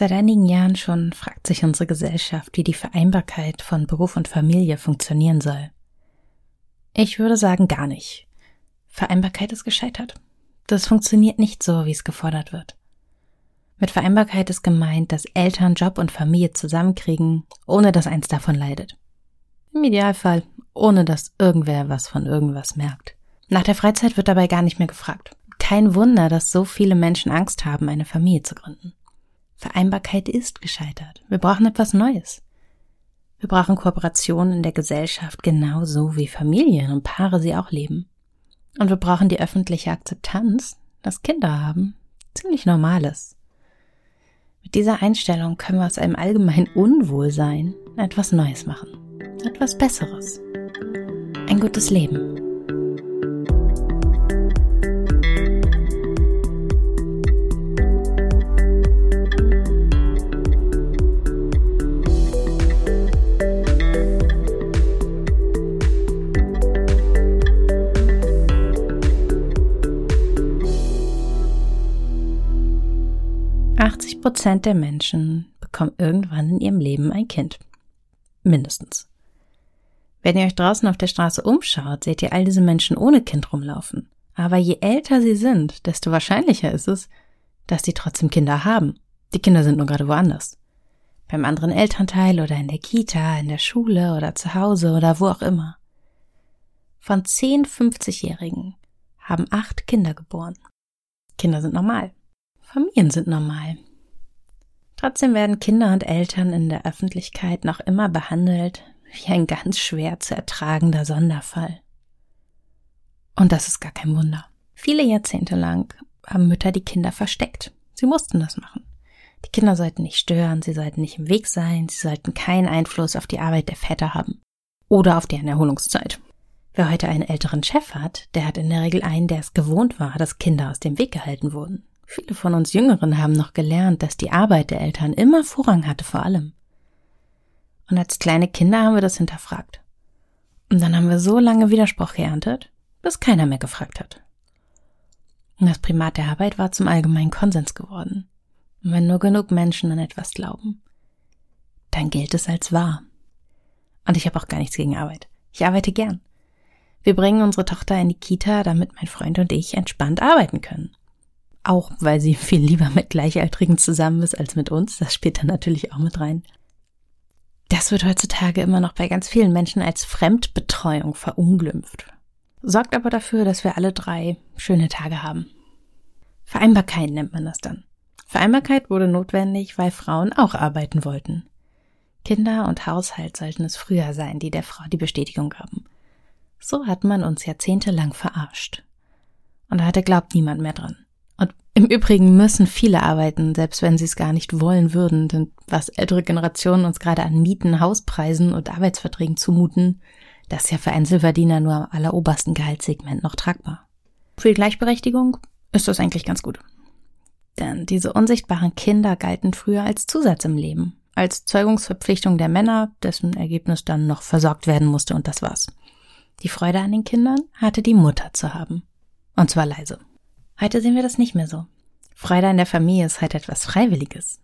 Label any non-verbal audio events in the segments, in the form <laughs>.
Seit einigen Jahren schon fragt sich unsere Gesellschaft, wie die Vereinbarkeit von Beruf und Familie funktionieren soll. Ich würde sagen gar nicht. Vereinbarkeit ist gescheitert. Das funktioniert nicht so, wie es gefordert wird. Mit Vereinbarkeit ist gemeint, dass Eltern Job und Familie zusammenkriegen, ohne dass eins davon leidet. Im Idealfall, ohne dass irgendwer was von irgendwas merkt. Nach der Freizeit wird dabei gar nicht mehr gefragt. Kein Wunder, dass so viele Menschen Angst haben, eine Familie zu gründen. Vereinbarkeit ist gescheitert. Wir brauchen etwas Neues. Wir brauchen Kooperation in der Gesellschaft genauso wie Familien und Paare sie auch leben. Und wir brauchen die öffentliche Akzeptanz, dass Kinder haben ziemlich normal ist. Mit dieser Einstellung können wir aus einem allgemeinen Unwohlsein etwas Neues machen. Etwas Besseres. Ein gutes Leben. 80 Prozent der Menschen bekommen irgendwann in ihrem Leben ein Kind. Mindestens. Wenn ihr euch draußen auf der Straße umschaut, seht ihr all diese Menschen ohne Kind rumlaufen. Aber je älter sie sind, desto wahrscheinlicher ist es, dass sie trotzdem Kinder haben. Die Kinder sind nur gerade woanders. Beim anderen Elternteil oder in der Kita, in der Schule oder zu Hause oder wo auch immer. Von 10 50-Jährigen haben acht Kinder geboren. Kinder sind normal. Familien sind normal. Trotzdem werden Kinder und Eltern in der Öffentlichkeit noch immer behandelt wie ein ganz schwer zu ertragender Sonderfall. Und das ist gar kein Wunder. Viele Jahrzehnte lang haben Mütter die Kinder versteckt. Sie mussten das machen. Die Kinder sollten nicht stören, sie sollten nicht im Weg sein, sie sollten keinen Einfluss auf die Arbeit der Väter haben. Oder auf deren Erholungszeit. Wer heute einen älteren Chef hat, der hat in der Regel einen, der es gewohnt war, dass Kinder aus dem Weg gehalten wurden. Viele von uns Jüngeren haben noch gelernt, dass die Arbeit der Eltern immer Vorrang hatte vor allem. Und als kleine Kinder haben wir das hinterfragt. Und dann haben wir so lange Widerspruch geerntet, bis keiner mehr gefragt hat. Und das Primat der Arbeit war zum allgemeinen Konsens geworden. Und wenn nur genug Menschen an etwas glauben, dann gilt es als wahr. Und ich habe auch gar nichts gegen Arbeit. Ich arbeite gern. Wir bringen unsere Tochter in die Kita, damit mein Freund und ich entspannt arbeiten können. Auch weil sie viel lieber mit Gleichaltrigen zusammen ist als mit uns. Das spielt dann natürlich auch mit rein. Das wird heutzutage immer noch bei ganz vielen Menschen als Fremdbetreuung verunglimpft. Sorgt aber dafür, dass wir alle drei schöne Tage haben. Vereinbarkeit nennt man das dann. Vereinbarkeit wurde notwendig, weil Frauen auch arbeiten wollten. Kinder und Haushalt sollten es früher sein, die der Frau die Bestätigung gaben. So hat man uns jahrzehntelang verarscht. Und da hatte glaubt niemand mehr dran. Im Übrigen müssen viele arbeiten, selbst wenn sie es gar nicht wollen würden, denn was ältere Generationen uns gerade an Mieten, Hauspreisen und Arbeitsverträgen zumuten, das ist ja für einen Silverdiener nur am allerobersten Gehaltssegment noch tragbar. Für die Gleichberechtigung ist das eigentlich ganz gut. Denn diese unsichtbaren Kinder galten früher als Zusatz im Leben, als Zeugungsverpflichtung der Männer, dessen Ergebnis dann noch versorgt werden musste und das war's. Die Freude an den Kindern hatte die Mutter zu haben. Und zwar leise. Heute sehen wir das nicht mehr so. Freude an der Familie ist halt etwas Freiwilliges.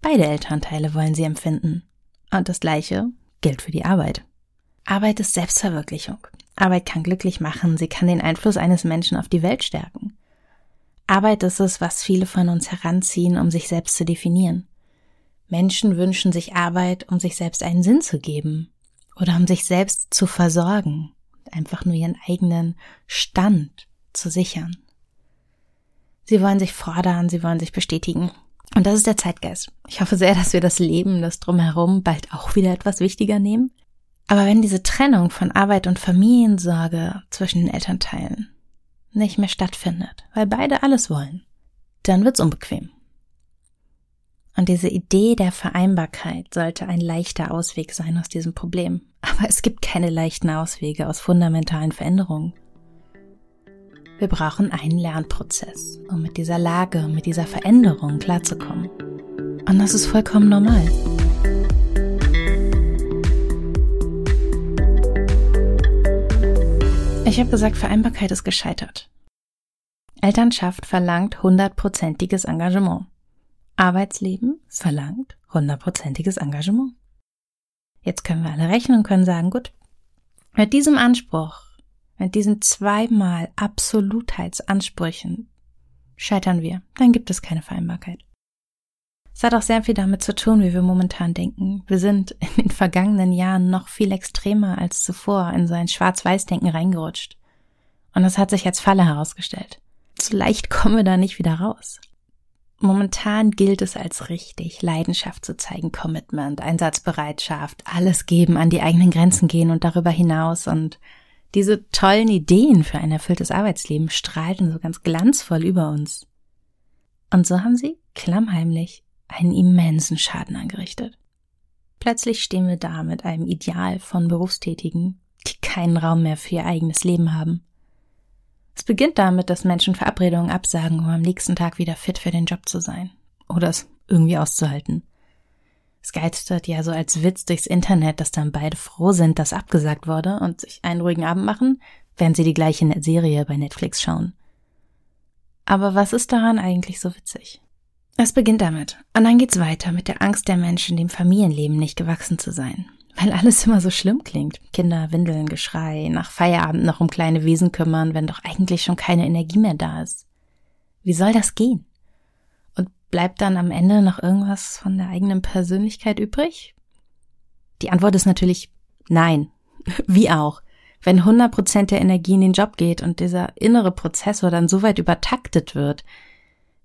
Beide Elternteile wollen sie empfinden. Und das Gleiche gilt für die Arbeit. Arbeit ist Selbstverwirklichung. Arbeit kann glücklich machen, sie kann den Einfluss eines Menschen auf die Welt stärken. Arbeit ist es, was viele von uns heranziehen, um sich selbst zu definieren. Menschen wünschen sich Arbeit, um sich selbst einen Sinn zu geben oder um sich selbst zu versorgen, einfach nur ihren eigenen Stand zu sichern. Sie wollen sich fordern, sie wollen sich bestätigen. Und das ist der Zeitgeist. Ich hoffe sehr, dass wir das Leben, das drumherum bald auch wieder etwas wichtiger nehmen. Aber wenn diese Trennung von Arbeit und Familiensorge zwischen den Elternteilen nicht mehr stattfindet, weil beide alles wollen, dann wird's unbequem. Und diese Idee der Vereinbarkeit sollte ein leichter Ausweg sein aus diesem Problem. Aber es gibt keine leichten Auswege aus fundamentalen Veränderungen. Wir brauchen einen Lernprozess, um mit dieser Lage, mit dieser Veränderung klarzukommen. Und das ist vollkommen normal. Ich habe gesagt, Vereinbarkeit ist gescheitert. Elternschaft verlangt hundertprozentiges Engagement. Arbeitsleben verlangt hundertprozentiges Engagement. Jetzt können wir alle rechnen und können sagen, gut, mit diesem Anspruch, mit diesen zweimal Absolutheitsansprüchen scheitern wir, dann gibt es keine Vereinbarkeit. Es hat auch sehr viel damit zu tun, wie wir momentan denken. Wir sind in den vergangenen Jahren noch viel extremer als zuvor in so ein Schwarz-Weiß-Denken reingerutscht. Und das hat sich als Falle herausgestellt. So leicht kommen wir da nicht wieder raus. Momentan gilt es als richtig, Leidenschaft zu zeigen, Commitment, Einsatzbereitschaft, alles geben, an die eigenen Grenzen gehen und darüber hinaus und diese tollen Ideen für ein erfülltes Arbeitsleben strahlten so ganz glanzvoll über uns. Und so haben sie, klammheimlich, einen immensen Schaden angerichtet. Plötzlich stehen wir da mit einem Ideal von Berufstätigen, die keinen Raum mehr für ihr eigenes Leben haben. Es beginnt damit, dass Menschen Verabredungen absagen, um am nächsten Tag wieder fit für den Job zu sein. Oder es irgendwie auszuhalten. Es geistert ja so als Witz durchs Internet, dass dann beide froh sind, dass abgesagt wurde und sich einen ruhigen Abend machen, während sie die gleiche Serie bei Netflix schauen. Aber was ist daran eigentlich so witzig? Es beginnt damit. Und dann geht's weiter mit der Angst der Menschen, dem Familienleben nicht gewachsen zu sein. Weil alles immer so schlimm klingt. Kinder, Windeln, Geschrei, nach Feierabend noch um kleine Wesen kümmern, wenn doch eigentlich schon keine Energie mehr da ist. Wie soll das gehen? Bleibt dann am Ende noch irgendwas von der eigenen Persönlichkeit übrig? Die Antwort ist natürlich nein. <laughs> Wie auch. Wenn 100 Prozent der Energie in den Job geht und dieser innere Prozessor dann so weit übertaktet wird,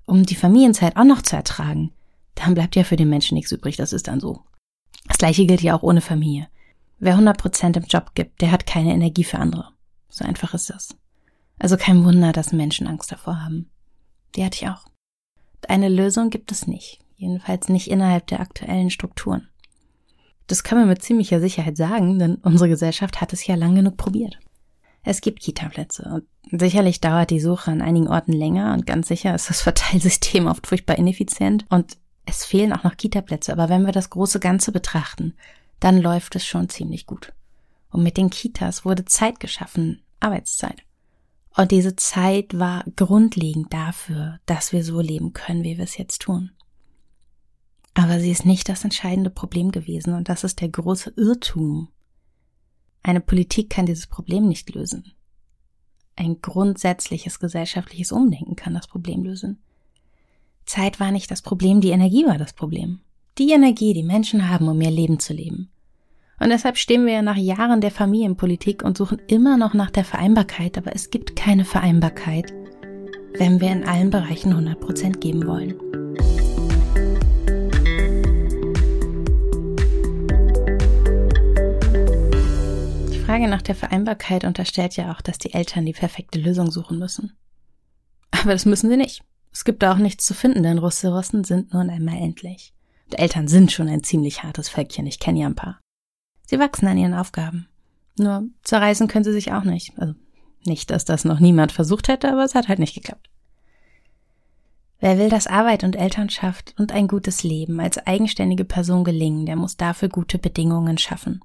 um die Familienzeit auch noch zu ertragen, dann bleibt ja für den Menschen nichts übrig, das ist dann so. Das gleiche gilt ja auch ohne Familie. Wer 100% im Job gibt, der hat keine Energie für andere. So einfach ist das. Also kein Wunder, dass Menschen Angst davor haben. Die hatte ich auch. Eine Lösung gibt es nicht. Jedenfalls nicht innerhalb der aktuellen Strukturen. Das können wir mit ziemlicher Sicherheit sagen, denn unsere Gesellschaft hat es ja lang genug probiert. Es gibt Kita-Plätze und sicherlich dauert die Suche an einigen Orten länger und ganz sicher ist das Verteilsystem oft furchtbar ineffizient und es fehlen auch noch Kita-Plätze, aber wenn wir das große Ganze betrachten, dann läuft es schon ziemlich gut. Und mit den Kitas wurde Zeit geschaffen, Arbeitszeit. Und diese Zeit war grundlegend dafür, dass wir so leben können, wie wir es jetzt tun. Aber sie ist nicht das entscheidende Problem gewesen und das ist der große Irrtum, eine Politik kann dieses Problem nicht lösen. Ein grundsätzliches gesellschaftliches Umdenken kann das Problem lösen. Zeit war nicht das Problem, die Energie war das Problem. Die Energie, die Menschen haben, um ihr Leben zu leben. Und deshalb stehen wir nach Jahren der Familienpolitik und suchen immer noch nach der Vereinbarkeit, aber es gibt keine Vereinbarkeit, wenn wir in allen Bereichen 100 Prozent geben wollen. Frage nach der Vereinbarkeit unterstellt ja auch, dass die Eltern die perfekte Lösung suchen müssen. Aber das müssen sie nicht. Es gibt da auch nichts zu finden, denn Ressourcen sind nun einmal endlich. Und Eltern sind schon ein ziemlich hartes Völkchen, ich kenne ja ein paar. Sie wachsen an ihren Aufgaben. Nur zerreißen können sie sich auch nicht. Also nicht, dass das noch niemand versucht hätte, aber es hat halt nicht geklappt. Wer will, dass Arbeit und Elternschaft und ein gutes Leben als eigenständige Person gelingen, der muss dafür gute Bedingungen schaffen.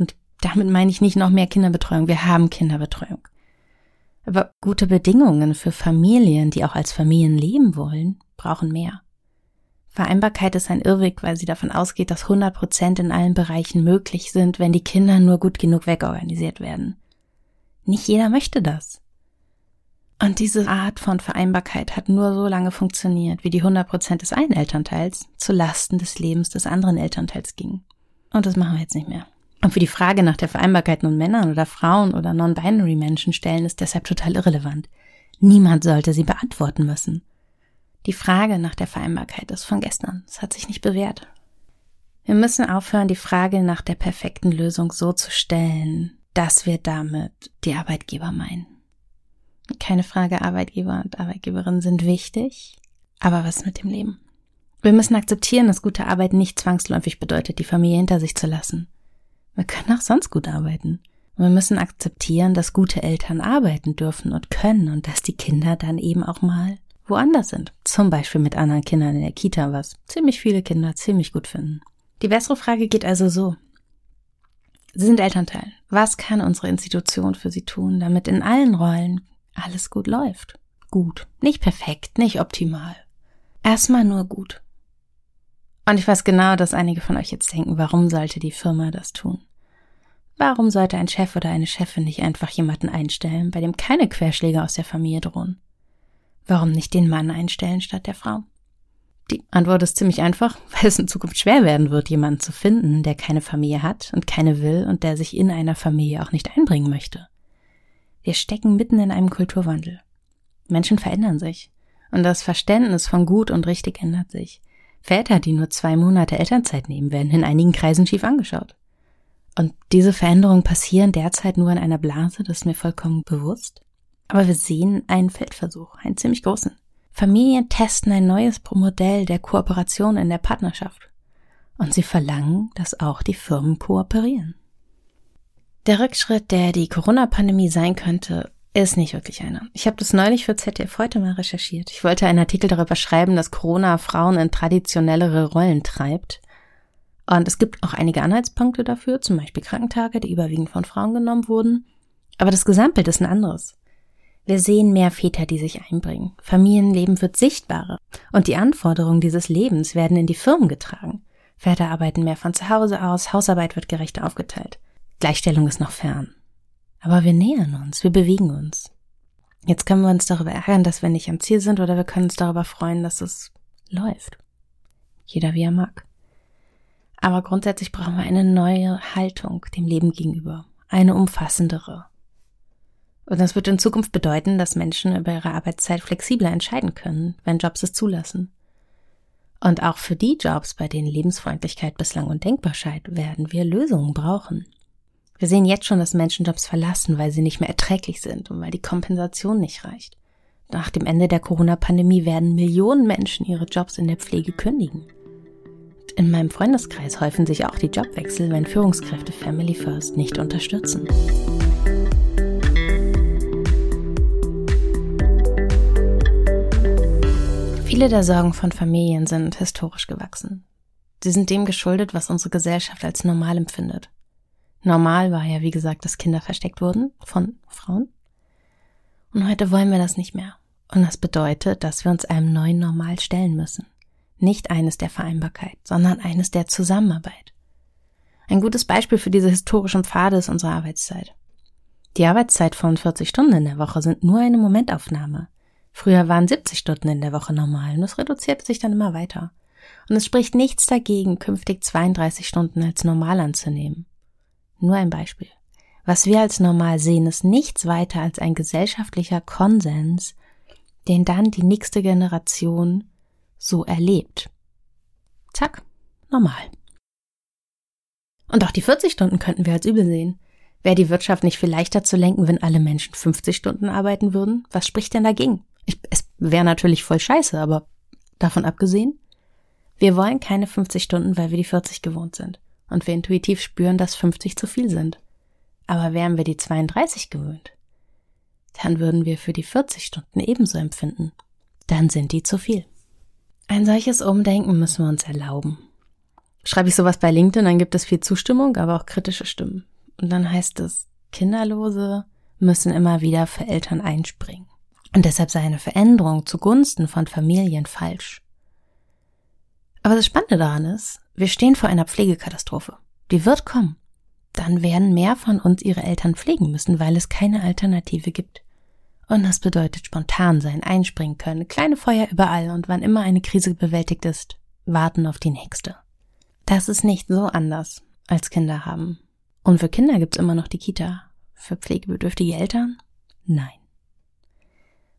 Und damit meine ich nicht noch mehr Kinderbetreuung. Wir haben Kinderbetreuung. Aber gute Bedingungen für Familien, die auch als Familien leben wollen, brauchen mehr. Vereinbarkeit ist ein Irrweg, weil sie davon ausgeht, dass 100 Prozent in allen Bereichen möglich sind, wenn die Kinder nur gut genug wegorganisiert werden. Nicht jeder möchte das. Und diese Art von Vereinbarkeit hat nur so lange funktioniert, wie die 100 Prozent des einen Elternteils zu Lasten des Lebens des anderen Elternteils gingen. Und das machen wir jetzt nicht mehr. Und für die Frage nach der Vereinbarkeit nun Männern oder Frauen oder non-binary Menschen stellen ist deshalb total irrelevant. Niemand sollte sie beantworten müssen. Die Frage nach der Vereinbarkeit ist von gestern. Es hat sich nicht bewährt. Wir müssen aufhören, die Frage nach der perfekten Lösung so zu stellen, dass wir damit die Arbeitgeber meinen. Keine Frage, Arbeitgeber und Arbeitgeberinnen sind wichtig, aber was mit dem Leben? Wir müssen akzeptieren, dass gute Arbeit nicht zwangsläufig bedeutet, die Familie hinter sich zu lassen. Wir können auch sonst gut arbeiten. Wir müssen akzeptieren, dass gute Eltern arbeiten dürfen und können und dass die Kinder dann eben auch mal woanders sind. Zum Beispiel mit anderen Kindern in der Kita, was ziemlich viele Kinder ziemlich gut finden. Die bessere Frage geht also so. Sie sind Elternteil. Was kann unsere Institution für Sie tun, damit in allen Rollen alles gut läuft? Gut. Nicht perfekt, nicht optimal. Erstmal nur gut. Und ich weiß genau, dass einige von euch jetzt denken, warum sollte die Firma das tun? Warum sollte ein Chef oder eine Chefin nicht einfach jemanden einstellen, bei dem keine Querschläge aus der Familie drohen? Warum nicht den Mann einstellen statt der Frau? Die Antwort ist ziemlich einfach, <laughs> weil es in Zukunft schwer werden wird, jemanden zu finden, der keine Familie hat und keine will und der sich in einer Familie auch nicht einbringen möchte. Wir stecken mitten in einem Kulturwandel. Menschen verändern sich. Und das Verständnis von gut und richtig ändert sich. Väter, die nur zwei Monate Elternzeit nehmen, werden in einigen Kreisen schief angeschaut. Und diese Veränderungen passieren derzeit nur in einer Blase, das ist mir vollkommen bewusst. Aber wir sehen einen Feldversuch, einen ziemlich großen. Familien testen ein neues Modell der Kooperation in der Partnerschaft. Und sie verlangen, dass auch die Firmen kooperieren. Der Rückschritt, der die Corona-Pandemie sein könnte, ist nicht wirklich einer. Ich habe das neulich für ZDF heute mal recherchiert. Ich wollte einen Artikel darüber schreiben, dass Corona Frauen in traditionellere Rollen treibt. Und es gibt auch einige Anhaltspunkte dafür, zum Beispiel Krankentage, die überwiegend von Frauen genommen wurden. Aber das Gesamtbild ist ein anderes. Wir sehen mehr Väter, die sich einbringen. Familienleben wird sichtbarer. Und die Anforderungen dieses Lebens werden in die Firmen getragen. Väter arbeiten mehr von zu Hause aus, Hausarbeit wird gerechter aufgeteilt. Gleichstellung ist noch fern. Aber wir nähern uns, wir bewegen uns. Jetzt können wir uns darüber ärgern, dass wir nicht am Ziel sind, oder wir können uns darüber freuen, dass es läuft. Jeder wie er mag. Aber grundsätzlich brauchen wir eine neue Haltung dem Leben gegenüber. Eine umfassendere. Und das wird in Zukunft bedeuten, dass Menschen über ihre Arbeitszeit flexibler entscheiden können, wenn Jobs es zulassen. Und auch für die Jobs, bei denen Lebensfreundlichkeit bislang undenkbar scheint, werden wir Lösungen brauchen. Wir sehen jetzt schon, dass Menschen Jobs verlassen, weil sie nicht mehr erträglich sind und weil die Kompensation nicht reicht. Nach dem Ende der Corona-Pandemie werden Millionen Menschen ihre Jobs in der Pflege kündigen. In meinem Freundeskreis häufen sich auch die Jobwechsel, wenn Führungskräfte Family First nicht unterstützen. Viele der Sorgen von Familien sind historisch gewachsen. Sie sind dem geschuldet, was unsere Gesellschaft als normal empfindet. Normal war ja, wie gesagt, dass Kinder versteckt wurden von Frauen. Und heute wollen wir das nicht mehr. Und das bedeutet, dass wir uns einem neuen Normal stellen müssen. Nicht eines der Vereinbarkeit, sondern eines der Zusammenarbeit. Ein gutes Beispiel für diese historischen Pfade ist unsere Arbeitszeit. Die Arbeitszeit von 40 Stunden in der Woche sind nur eine Momentaufnahme. Früher waren 70 Stunden in der Woche normal und es reduzierte sich dann immer weiter. Und es spricht nichts dagegen, künftig 32 Stunden als normal anzunehmen. Nur ein Beispiel. Was wir als normal sehen, ist nichts weiter als ein gesellschaftlicher Konsens, den dann die nächste Generation so erlebt. Zack, normal. Und auch die 40 Stunden könnten wir als übel sehen. Wäre die Wirtschaft nicht viel leichter zu lenken, wenn alle Menschen 50 Stunden arbeiten würden? Was spricht denn dagegen? Ich, es wäre natürlich voll scheiße, aber davon abgesehen, wir wollen keine 50 Stunden, weil wir die 40 gewohnt sind und wir intuitiv spüren, dass 50 zu viel sind. Aber wären wir die 32 gewöhnt, dann würden wir für die 40 Stunden ebenso empfinden. Dann sind die zu viel. Ein solches Umdenken müssen wir uns erlauben. Schreibe ich sowas bei LinkedIn, dann gibt es viel Zustimmung, aber auch kritische Stimmen. Und dann heißt es, Kinderlose müssen immer wieder für Eltern einspringen. Und deshalb sei eine Veränderung zugunsten von Familien falsch. Aber das Spannende daran ist, wir stehen vor einer Pflegekatastrophe. Die wird kommen. Dann werden mehr von uns ihre Eltern pflegen müssen, weil es keine Alternative gibt. Und das bedeutet spontan sein, einspringen können, kleine Feuer überall und wann immer eine Krise bewältigt ist, warten auf die nächste. Das ist nicht so anders als Kinder haben. Und für Kinder gibt's immer noch die Kita. Für pflegebedürftige Eltern? Nein.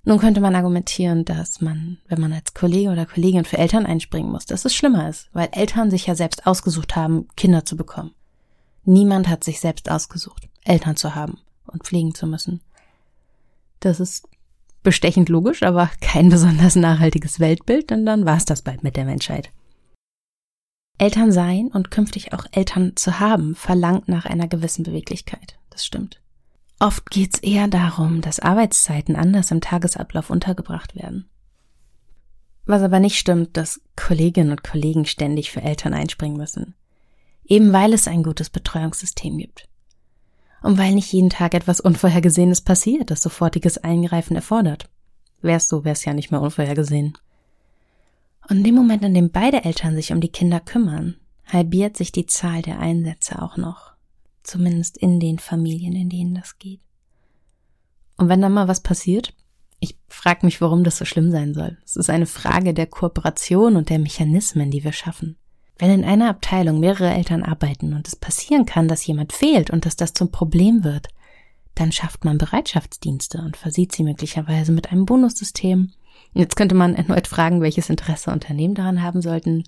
Nun könnte man argumentieren, dass man, wenn man als Kollege oder Kollegin für Eltern einspringen muss, dass es schlimmer ist, weil Eltern sich ja selbst ausgesucht haben, Kinder zu bekommen. Niemand hat sich selbst ausgesucht, Eltern zu haben und pflegen zu müssen. Das ist bestechend logisch, aber kein besonders nachhaltiges Weltbild, denn dann war es das bald mit der Menschheit. Eltern sein und künftig auch Eltern zu haben, verlangt nach einer gewissen Beweglichkeit. Das stimmt. Oft geht's eher darum, dass Arbeitszeiten anders im Tagesablauf untergebracht werden. Was aber nicht stimmt, dass Kolleginnen und Kollegen ständig für Eltern einspringen müssen. Eben weil es ein gutes Betreuungssystem gibt. Und weil nicht jeden Tag etwas Unvorhergesehenes passiert, das sofortiges Eingreifen erfordert. Wär's so, wär's ja nicht mehr unvorhergesehen. Und in dem Moment, in dem beide Eltern sich um die Kinder kümmern, halbiert sich die Zahl der Einsätze auch noch. Zumindest in den Familien, in denen das geht. Und wenn dann mal was passiert, ich frage mich, warum das so schlimm sein soll. Es ist eine Frage der Kooperation und der Mechanismen, die wir schaffen. Wenn in einer Abteilung mehrere Eltern arbeiten und es passieren kann, dass jemand fehlt und dass das zum Problem wird, dann schafft man Bereitschaftsdienste und versieht sie möglicherweise mit einem Bonussystem. Jetzt könnte man erneut fragen, welches Interesse Unternehmen daran haben sollten.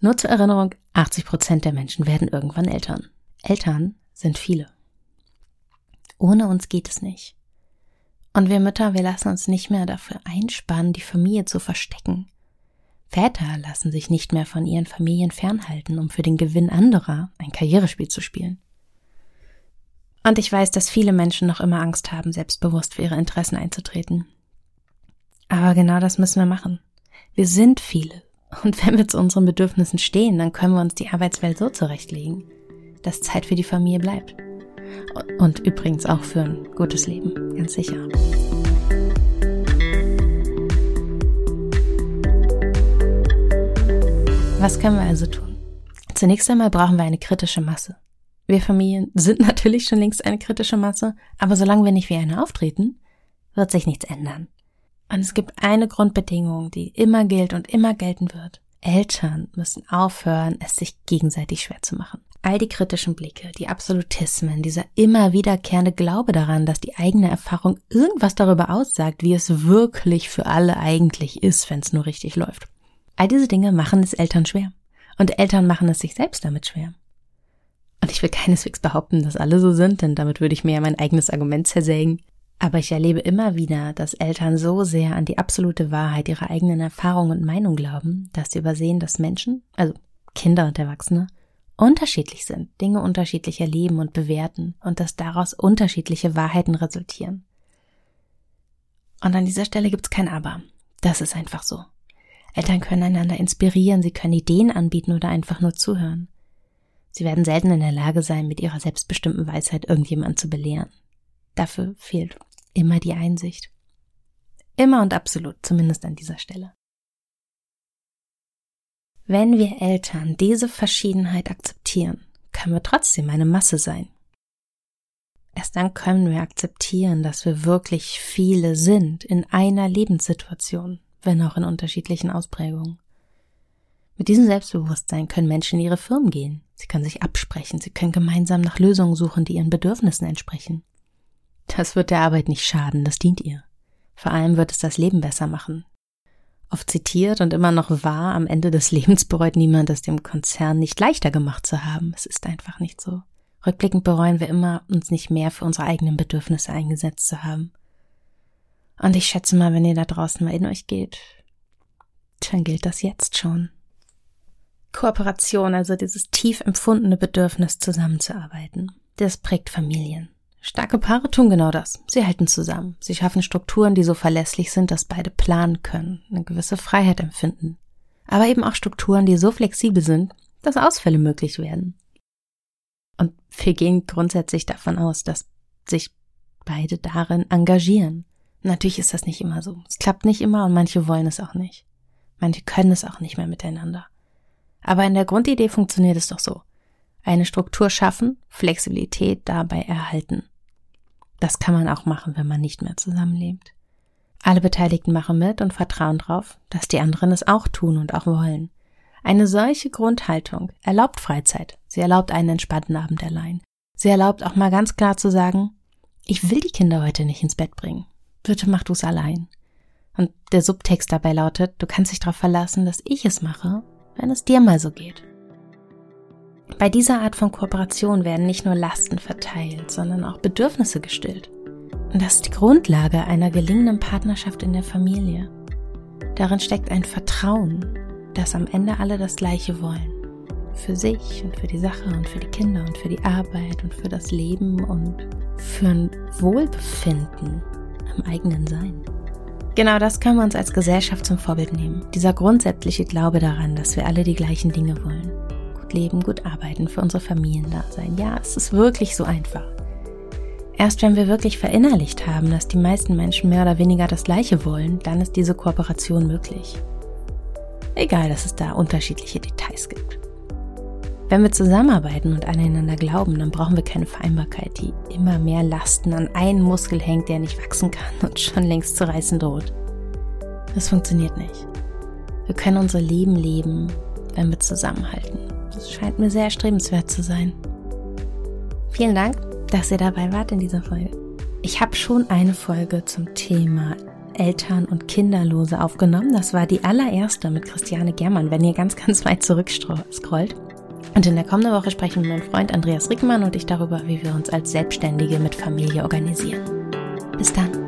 Nur zur Erinnerung, 80 Prozent der Menschen werden irgendwann Eltern. Eltern sind viele. Ohne uns geht es nicht. Und wir Mütter, wir lassen uns nicht mehr dafür einspannen, die Familie zu verstecken. Väter lassen sich nicht mehr von ihren Familien fernhalten, um für den Gewinn anderer ein Karrierespiel zu spielen. Und ich weiß, dass viele Menschen noch immer Angst haben, selbstbewusst für ihre Interessen einzutreten. Aber genau das müssen wir machen. Wir sind viele. Und wenn wir zu unseren Bedürfnissen stehen, dann können wir uns die Arbeitswelt so zurechtlegen, dass Zeit für die Familie bleibt. Und übrigens auch für ein gutes Leben, ganz sicher. Was können wir also tun? Zunächst einmal brauchen wir eine kritische Masse. Wir Familien sind <laughs> natürlich schon längst eine kritische Masse, aber solange wir nicht wie eine auftreten, wird sich nichts ändern. Und es gibt eine Grundbedingung, die immer gilt und immer gelten wird. Eltern müssen aufhören, es sich gegenseitig schwer zu machen. All die kritischen Blicke, die Absolutismen, dieser immer wiederkehrende Glaube daran, dass die eigene Erfahrung irgendwas darüber aussagt, wie es wirklich für alle eigentlich ist, wenn es nur richtig läuft. All diese Dinge machen es Eltern schwer. Und Eltern machen es sich selbst damit schwer. Und ich will keineswegs behaupten, dass alle so sind, denn damit würde ich mir ja mein eigenes Argument zersägen. Aber ich erlebe immer wieder, dass Eltern so sehr an die absolute Wahrheit ihrer eigenen Erfahrung und Meinung glauben, dass sie übersehen, dass Menschen, also Kinder und Erwachsene, unterschiedlich sind, Dinge unterschiedlich erleben und bewerten und dass daraus unterschiedliche Wahrheiten resultieren. Und an dieser Stelle gibt's kein Aber. Das ist einfach so. Eltern können einander inspirieren, sie können Ideen anbieten oder einfach nur zuhören. Sie werden selten in der Lage sein, mit ihrer selbstbestimmten Weisheit irgendjemanden zu belehren. Dafür fehlt immer die Einsicht. Immer und absolut, zumindest an dieser Stelle. Wenn wir Eltern diese Verschiedenheit akzeptieren, können wir trotzdem eine Masse sein. Erst dann können wir akzeptieren, dass wir wirklich viele sind in einer Lebenssituation, wenn auch in unterschiedlichen Ausprägungen. Mit diesem Selbstbewusstsein können Menschen in ihre Firmen gehen. Sie können sich absprechen, sie können gemeinsam nach Lösungen suchen, die ihren Bedürfnissen entsprechen. Das wird der Arbeit nicht schaden, das dient ihr. Vor allem wird es das Leben besser machen. Oft zitiert und immer noch wahr, am Ende des <laughs> Lebens bereut niemand, es dem Konzern nicht leichter gemacht zu haben. Es ist einfach nicht so. Rückblickend bereuen wir immer, uns nicht mehr für unsere eigenen Bedürfnisse eingesetzt zu haben. Und ich schätze mal, wenn ihr da draußen mal in euch geht, dann gilt das jetzt schon. Kooperation, also dieses tief empfundene Bedürfnis zusammenzuarbeiten, das prägt Familien. Starke Paare tun genau das. Sie halten zusammen. Sie schaffen Strukturen, die so verlässlich sind, dass beide planen können, eine gewisse Freiheit empfinden. Aber eben auch Strukturen, die so flexibel sind, dass Ausfälle möglich werden. Und wir gehen grundsätzlich davon aus, dass sich beide darin engagieren. Natürlich ist das nicht immer so. Es klappt nicht immer und manche wollen es auch nicht. Manche können es auch nicht mehr miteinander. Aber in der Grundidee funktioniert es doch so. Eine Struktur schaffen, Flexibilität dabei erhalten. Das kann man auch machen, wenn man nicht mehr zusammenlebt. Alle Beteiligten machen mit und vertrauen darauf, dass die anderen es auch tun und auch wollen. Eine solche Grundhaltung erlaubt Freizeit. Sie erlaubt einen entspannten Abend allein. Sie erlaubt auch mal ganz klar zu sagen, ich will die Kinder heute nicht ins Bett bringen. Bitte mach du's allein. Und der Subtext dabei lautet, du kannst dich darauf verlassen, dass ich es mache, wenn es dir mal so geht. Bei dieser Art von Kooperation werden nicht nur Lasten verteilt, sondern auch Bedürfnisse gestillt. Und das ist die Grundlage einer gelingenden Partnerschaft in der Familie. Darin steckt ein Vertrauen, dass am Ende alle das Gleiche wollen. Für sich und für die Sache und für die Kinder und für die Arbeit und für das Leben und für ein Wohlbefinden am eigenen Sein. Genau das können wir uns als Gesellschaft zum Vorbild nehmen. Dieser grundsätzliche Glaube daran, dass wir alle die gleichen Dinge wollen gut leben, gut arbeiten, für unsere Familien da sein. Ja, es ist wirklich so einfach. Erst wenn wir wirklich verinnerlicht haben, dass die meisten Menschen mehr oder weniger das Gleiche wollen, dann ist diese Kooperation möglich. Egal, dass es da unterschiedliche Details gibt. Wenn wir zusammenarbeiten und aneinander glauben, dann brauchen wir keine Vereinbarkeit, die immer mehr Lasten an einen Muskel hängt, der nicht wachsen kann <laughs> und schon längst zu reißen droht. Das funktioniert nicht. Wir können unser Leben leben, wenn wir zusammenhalten. Das scheint mir sehr erstrebenswert zu sein. Vielen Dank, dass ihr dabei wart in dieser Folge. Ich habe schon eine Folge zum Thema Eltern und Kinderlose aufgenommen. Das war die allererste mit Christiane Germann, wenn ihr ganz, ganz weit zurückscrollt. Und in der kommenden Woche sprechen mein Freund Andreas Rickmann und ich darüber, wie wir uns als Selbstständige mit Familie organisieren. Bis dann.